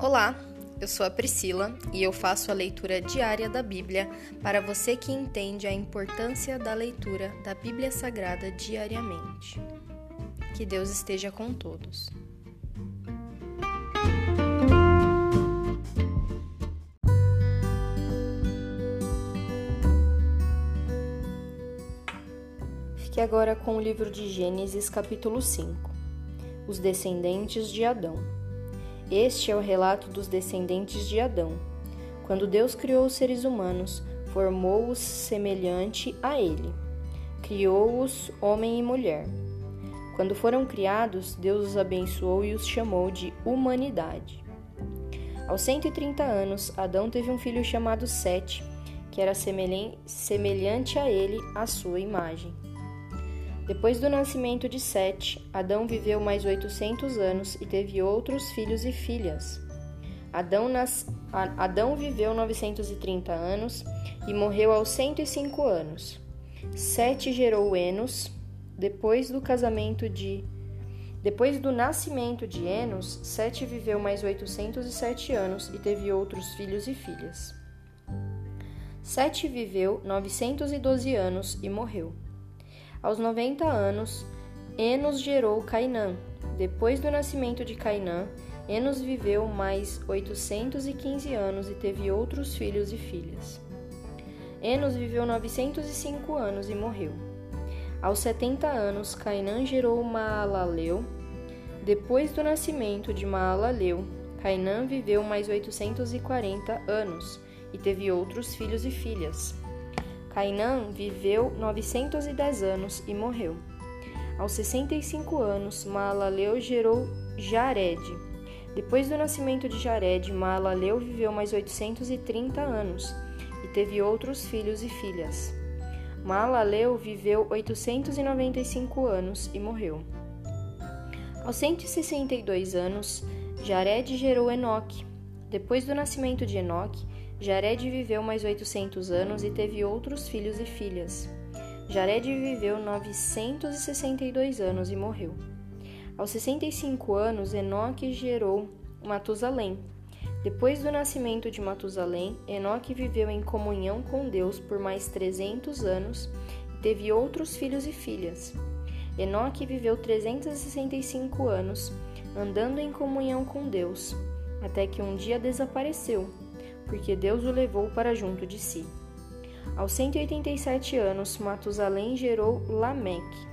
Olá, eu sou a Priscila e eu faço a leitura diária da Bíblia para você que entende a importância da leitura da Bíblia Sagrada diariamente. Que Deus esteja com todos. Fique agora com o livro de Gênesis, capítulo 5 Os descendentes de Adão. Este é o relato dos descendentes de Adão. Quando Deus criou os seres humanos, formou-os semelhante a ele. Criou-os homem e mulher. Quando foram criados, Deus os abençoou e os chamou de humanidade. Aos 130 anos, Adão teve um filho chamado Sete, que era semelhante a ele, à sua imagem. Depois do nascimento de Sete, Adão viveu mais 800 anos e teve outros filhos e filhas. Adão, nas... Adão viveu 930 anos e morreu aos 105 anos. Sete gerou Enos. Depois do casamento de depois do nascimento de Enos, Sete viveu mais 807 anos e teve outros filhos e filhas. Sete viveu 912 anos e morreu. Aos 90 anos, Enos gerou Cainã. Depois do nascimento de Cainã, Enos viveu mais 815 anos e teve outros filhos e filhas. Enos viveu 905 anos e morreu. Aos 70 anos, Cainã gerou Maalaleu. Depois do nascimento de Maalaleu, Cainã viveu mais 840 anos e teve outros filhos e filhas. Cainã viveu 910 anos e morreu. Aos 65 anos, Maalaleu gerou Jared. Depois do nascimento de Jared, Maalaleu viveu mais 830 anos e teve outros filhos e filhas. Maalaleu viveu 895 anos e morreu. Aos 162 anos, Jared gerou Enoque. Depois do nascimento de Enoque, Jared viveu mais 800 anos e teve outros filhos e filhas. Jared viveu 962 anos e morreu. Aos 65 anos, Enoque gerou Matusalém. Depois do nascimento de Matusalém, Enoque viveu em comunhão com Deus por mais 300 anos e teve outros filhos e filhas. Enoque viveu 365 anos, andando em comunhão com Deus, até que um dia desapareceu porque Deus o levou para junto de si. Aos 187 anos, Matusalém gerou Lameque.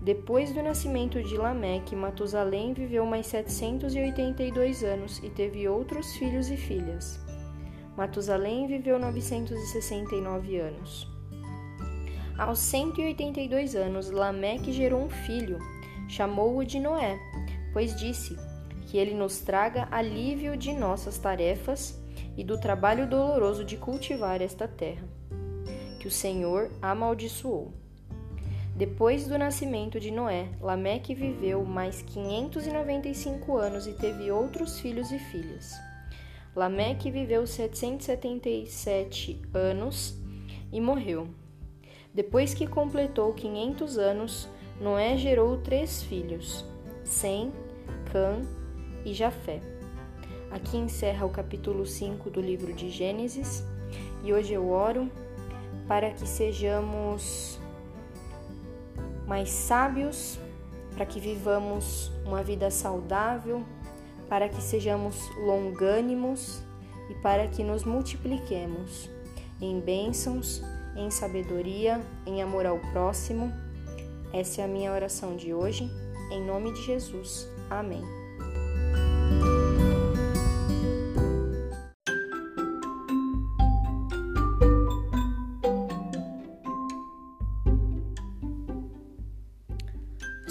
Depois do nascimento de Lameque, Matusalém viveu mais 782 anos e teve outros filhos e filhas. Matusalém viveu 969 anos. Aos 182 anos, Lameque gerou um filho, chamou-o de Noé, pois disse: Que ele nos traga alívio de nossas tarefas e do trabalho doloroso de cultivar esta terra, que o Senhor amaldiçoou. Depois do nascimento de Noé, Lameque viveu mais 595 anos e teve outros filhos e filhas. Lameque viveu 777 anos e morreu. Depois que completou 500 anos, Noé gerou três filhos: Sem, Cã e Jafé. Aqui encerra o capítulo 5 do livro de Gênesis e hoje eu oro para que sejamos mais sábios, para que vivamos uma vida saudável, para que sejamos longânimos e para que nos multipliquemos em bênçãos, em sabedoria, em amor ao próximo. Essa é a minha oração de hoje, em nome de Jesus. Amém.